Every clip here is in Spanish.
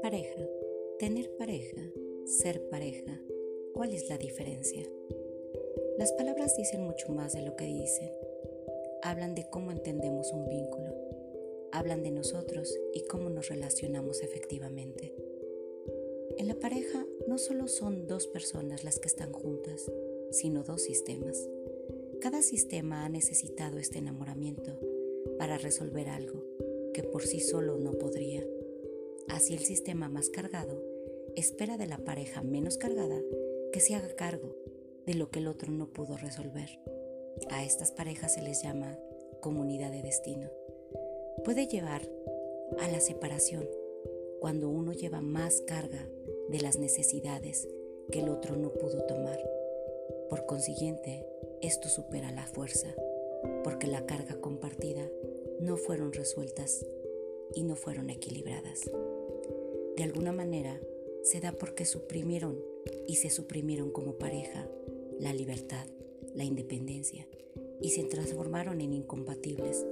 Pareja. Tener pareja, ser pareja, ¿cuál es la diferencia? Las palabras dicen mucho más de lo que dicen. Hablan de cómo entendemos un vínculo, hablan de nosotros y cómo nos relacionamos efectivamente. En la pareja no solo son dos personas las que están juntas, sino dos sistemas. Cada sistema ha necesitado este enamoramiento para resolver algo que por sí solo no podría. Así el sistema más cargado espera de la pareja menos cargada que se haga cargo de lo que el otro no pudo resolver. A estas parejas se les llama comunidad de destino. Puede llevar a la separación cuando uno lleva más carga de las necesidades que el otro no pudo tomar. Por consiguiente, esto supera la fuerza, porque la carga compartida no fueron resueltas y no fueron equilibradas. De alguna manera, se da porque suprimieron y se suprimieron como pareja la libertad, la independencia y se transformaron en incompatibles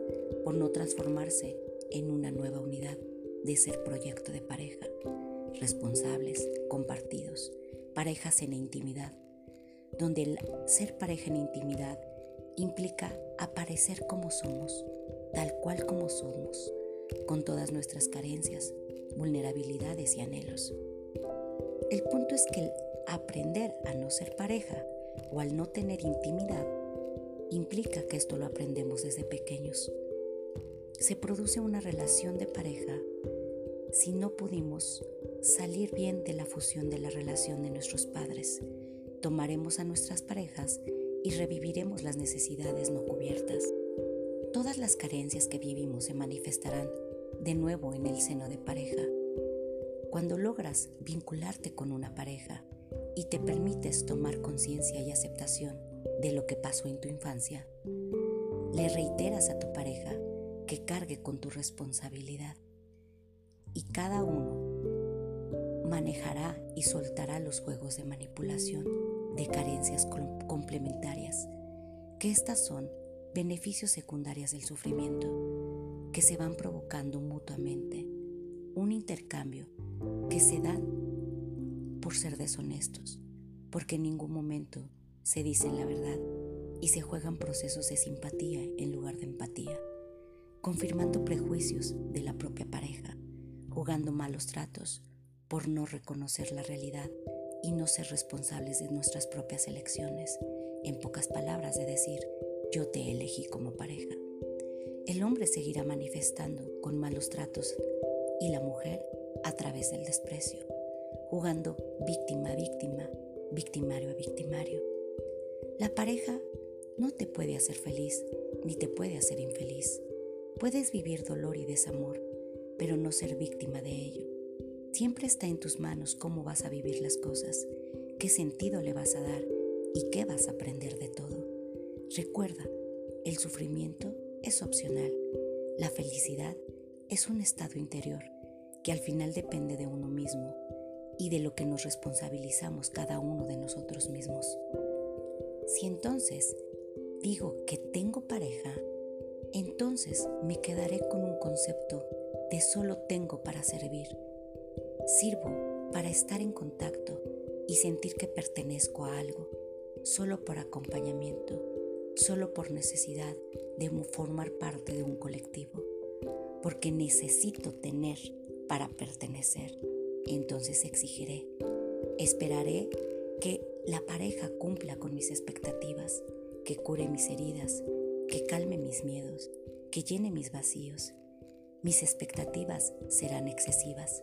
por no transformarse en una nueva unidad de ser proyecto de pareja, responsables, compartidos, parejas en intimidad, donde el ser pareja en intimidad implica aparecer como somos, tal cual como somos, con todas nuestras carencias, vulnerabilidades y anhelos. El punto es que el aprender a no ser pareja o al no tener intimidad implica que esto lo aprendemos desde pequeños. Se produce una relación de pareja si no pudimos salir bien de la fusión de la relación de nuestros padres. Tomaremos a nuestras parejas y reviviremos las necesidades no cubiertas. Todas las carencias que vivimos se manifestarán de nuevo en el seno de pareja. Cuando logras vincularte con una pareja y te permites tomar conciencia y aceptación de lo que pasó en tu infancia, le reiteras a tu pareja que cargue con tu responsabilidad y cada uno manejará y soltará los juegos de manipulación de carencias complementarias, que estas son beneficios secundarios del sufrimiento que se van provocando mutuamente, un intercambio que se dan por ser deshonestos, porque en ningún momento se dicen la verdad y se juegan procesos de simpatía en lugar de empatía, confirmando prejuicios de la propia pareja, jugando malos tratos por no reconocer la realidad no ser responsables de nuestras propias elecciones, en pocas palabras de decir, yo te elegí como pareja. El hombre seguirá manifestando con malos tratos y la mujer a través del desprecio, jugando víctima a víctima, victimario a victimario la pareja no te puede hacer feliz ni te puede hacer infeliz. Puedes vivir dolor y desamor, pero no ser víctima de ello. Siempre está en tus manos cómo vas a vivir las cosas, qué sentido le vas a dar y qué vas a aprender de todo. Recuerda, el sufrimiento es opcional. La felicidad es un estado interior que al final depende de uno mismo y de lo que nos responsabilizamos cada uno de nosotros mismos. Si entonces digo que tengo pareja, entonces me quedaré con un concepto de solo tengo para servir. Sirvo para estar en contacto y sentir que pertenezco a algo, solo por acompañamiento, solo por necesidad de formar parte de un colectivo, porque necesito tener para pertenecer. Entonces exigiré, esperaré que la pareja cumpla con mis expectativas, que cure mis heridas, que calme mis miedos, que llene mis vacíos. Mis expectativas serán excesivas.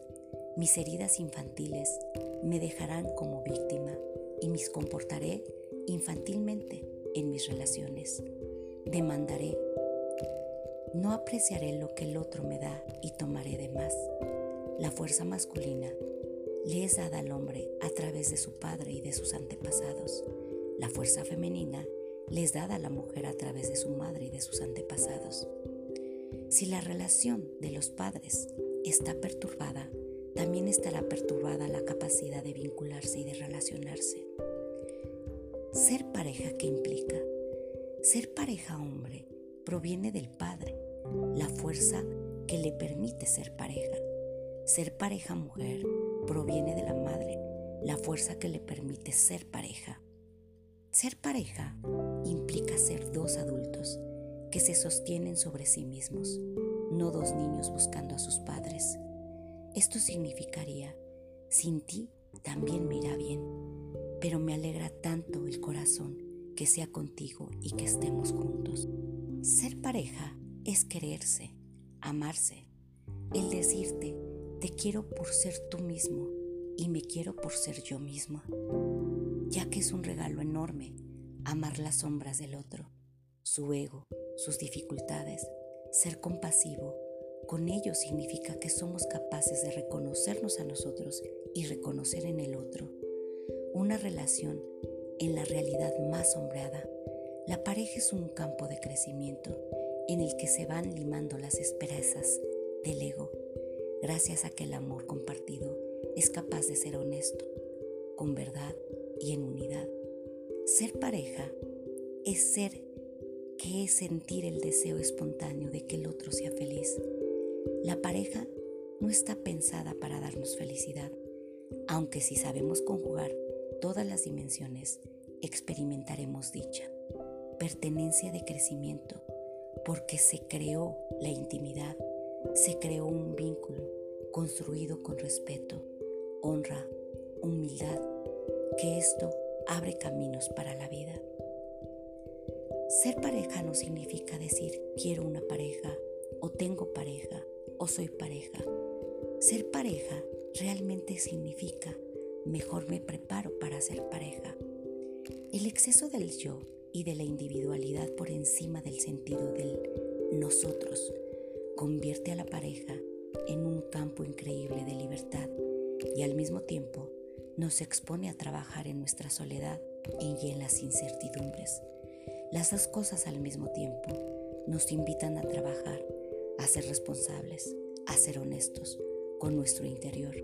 Mis heridas infantiles me dejarán como víctima y me comportaré infantilmente en mis relaciones. Demandaré. No apreciaré lo que el otro me da y tomaré de más. La fuerza masculina le es dada al hombre a través de su padre y de sus antepasados. La fuerza femenina le es dada a la mujer a través de su madre y de sus antepasados. Si la relación de los padres está perturbada, también estará perturbada la capacidad de vincularse y de relacionarse. Ser pareja, ¿qué implica? Ser pareja hombre proviene del padre la fuerza que le permite ser pareja. Ser pareja mujer proviene de la madre, la fuerza que le permite ser pareja. Ser pareja implica ser dos adultos que se sostienen sobre sí mismos, no dos niños buscando a sus padres. Esto significaría, sin ti también me irá bien, pero me alegra tanto el corazón que sea contigo y que estemos juntos. Ser pareja es quererse, amarse, el decirte, te quiero por ser tú mismo y me quiero por ser yo misma, ya que es un regalo enorme amar las sombras del otro, su ego, sus dificultades, ser compasivo. Con ello significa que somos capaces de reconocernos a nosotros y reconocer en el otro una relación en la realidad más sombreada. La pareja es un campo de crecimiento en el que se van limando las esperanzas del ego, gracias a que el amor compartido es capaz de ser honesto, con verdad y en unidad. Ser pareja es ser que es sentir el deseo espontáneo de que el otro sea feliz. La pareja no está pensada para darnos felicidad, aunque si sabemos conjugar todas las dimensiones, experimentaremos dicha, pertenencia de crecimiento, porque se creó la intimidad, se creó un vínculo construido con respeto, honra, humildad, que esto abre caminos para la vida. Ser pareja no significa decir quiero una pareja o tengo pareja o soy pareja. Ser pareja realmente significa mejor me preparo para ser pareja. El exceso del yo y de la individualidad por encima del sentido del nosotros convierte a la pareja en un campo increíble de libertad y al mismo tiempo nos expone a trabajar en nuestra soledad y en las incertidumbres. Las dos cosas al mismo tiempo nos invitan a trabajar, a ser responsables, a ser honestos con nuestro interior,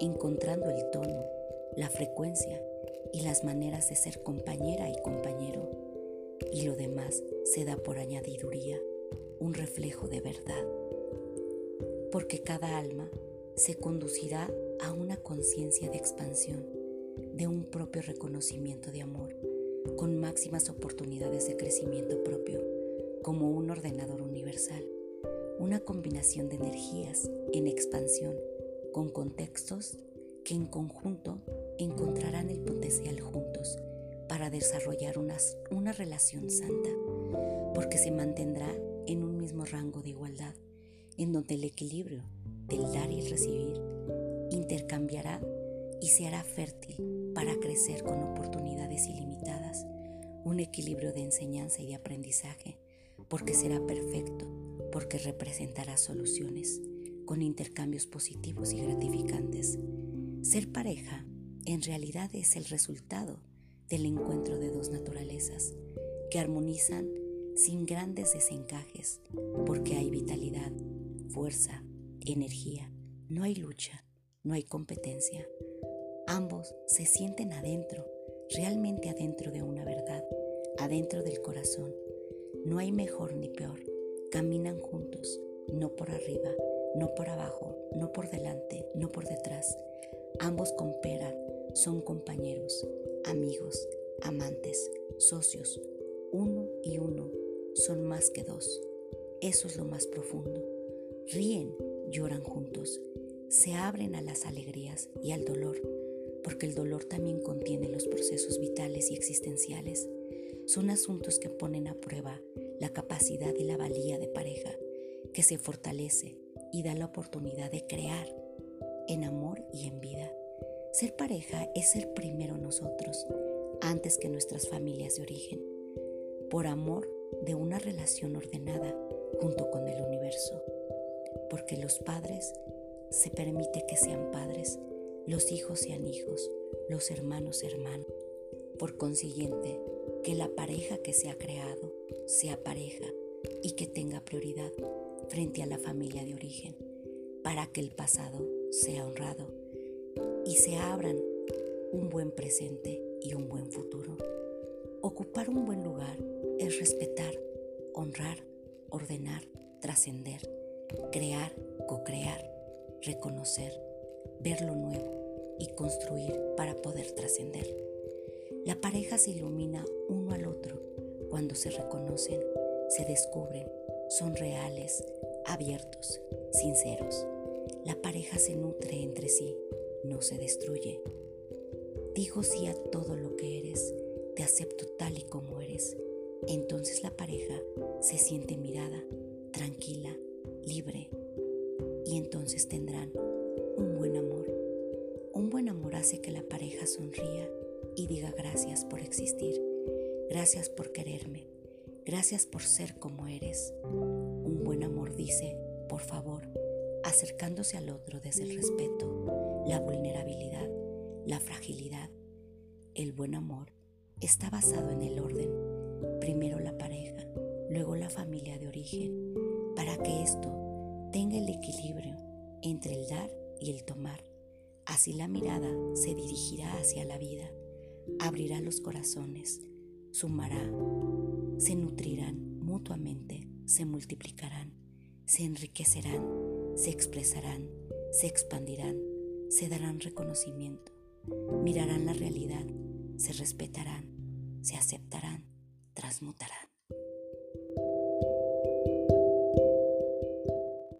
encontrando el tono, la frecuencia y las maneras de ser compañera y compañero. Y lo demás se da por añadiduría, un reflejo de verdad. Porque cada alma se conducirá a una conciencia de expansión, de un propio reconocimiento de amor, con máximas oportunidades de crecimiento propio, como un ordenador universal, una combinación de energías en expansión, con contextos que en conjunto encontrarán el potencial juntos para desarrollar una, una relación santa, porque se mantendrá en un mismo rango de igualdad, en donde el equilibrio del dar y el recibir intercambiará y se hará fértil para crecer con oportunidades ilimitadas, un equilibrio de enseñanza y de aprendizaje, porque será perfecto, porque representará soluciones, con intercambios positivos y gratificantes. Ser pareja en realidad es el resultado del encuentro de dos naturalezas que armonizan sin grandes desencajes, porque hay vitalidad, fuerza, energía, no hay lucha, no hay competencia. Ambos se sienten adentro, realmente adentro de una verdad, adentro del corazón. No hay mejor ni peor. Caminan juntos, no por arriba, no por abajo, no por delante, no por detrás. Ambos cooperan, son compañeros, amigos, amantes, socios. Uno y uno son más que dos. Eso es lo más profundo. Ríen, lloran juntos se abren a las alegrías y al dolor, porque el dolor también contiene los procesos vitales y existenciales. Son asuntos que ponen a prueba la capacidad y la valía de pareja, que se fortalece y da la oportunidad de crear en amor y en vida. Ser pareja es ser primero nosotros, antes que nuestras familias de origen, por amor de una relación ordenada junto con el universo, porque los padres se permite que sean padres, los hijos sean hijos, los hermanos hermanos. Por consiguiente, que la pareja que se ha creado sea pareja y que tenga prioridad frente a la familia de origen, para que el pasado sea honrado y se abran un buen presente y un buen futuro. Ocupar un buen lugar es respetar, honrar, ordenar, trascender, crear, co-crear, reconocer, ver lo nuevo y construir para poder trascender. La pareja se ilumina uno al otro cuando se reconocen, se descubren, son reales, abiertos, sinceros. La pareja se nutre entre sí, no se destruye. Digo sí a todo lo que eres, te acepto tal y como eres. Entonces la pareja se siente mirada, tranquila, libre, y entonces tendrán un buen amor. Un buen amor hace que la pareja sonría y diga gracias por existir, gracias por quererme, gracias por ser como eres. Un buen amor dice, por favor, acercándose al otro desde el respeto, la vulnerabilidad, la fragilidad. El buen amor está basado en el orden, primero la pareja, luego la familia de origen, para que esto tenga el equilibrio entre el dar y el tomar. Así la mirada se dirigirá hacia la vida, abrirá los corazones, sumará, se nutrirán mutuamente, se multiplicarán, se enriquecerán, se expresarán, se expandirán, se darán reconocimiento, mirarán la realidad, se respetarán, se aceptarán, transmutarán.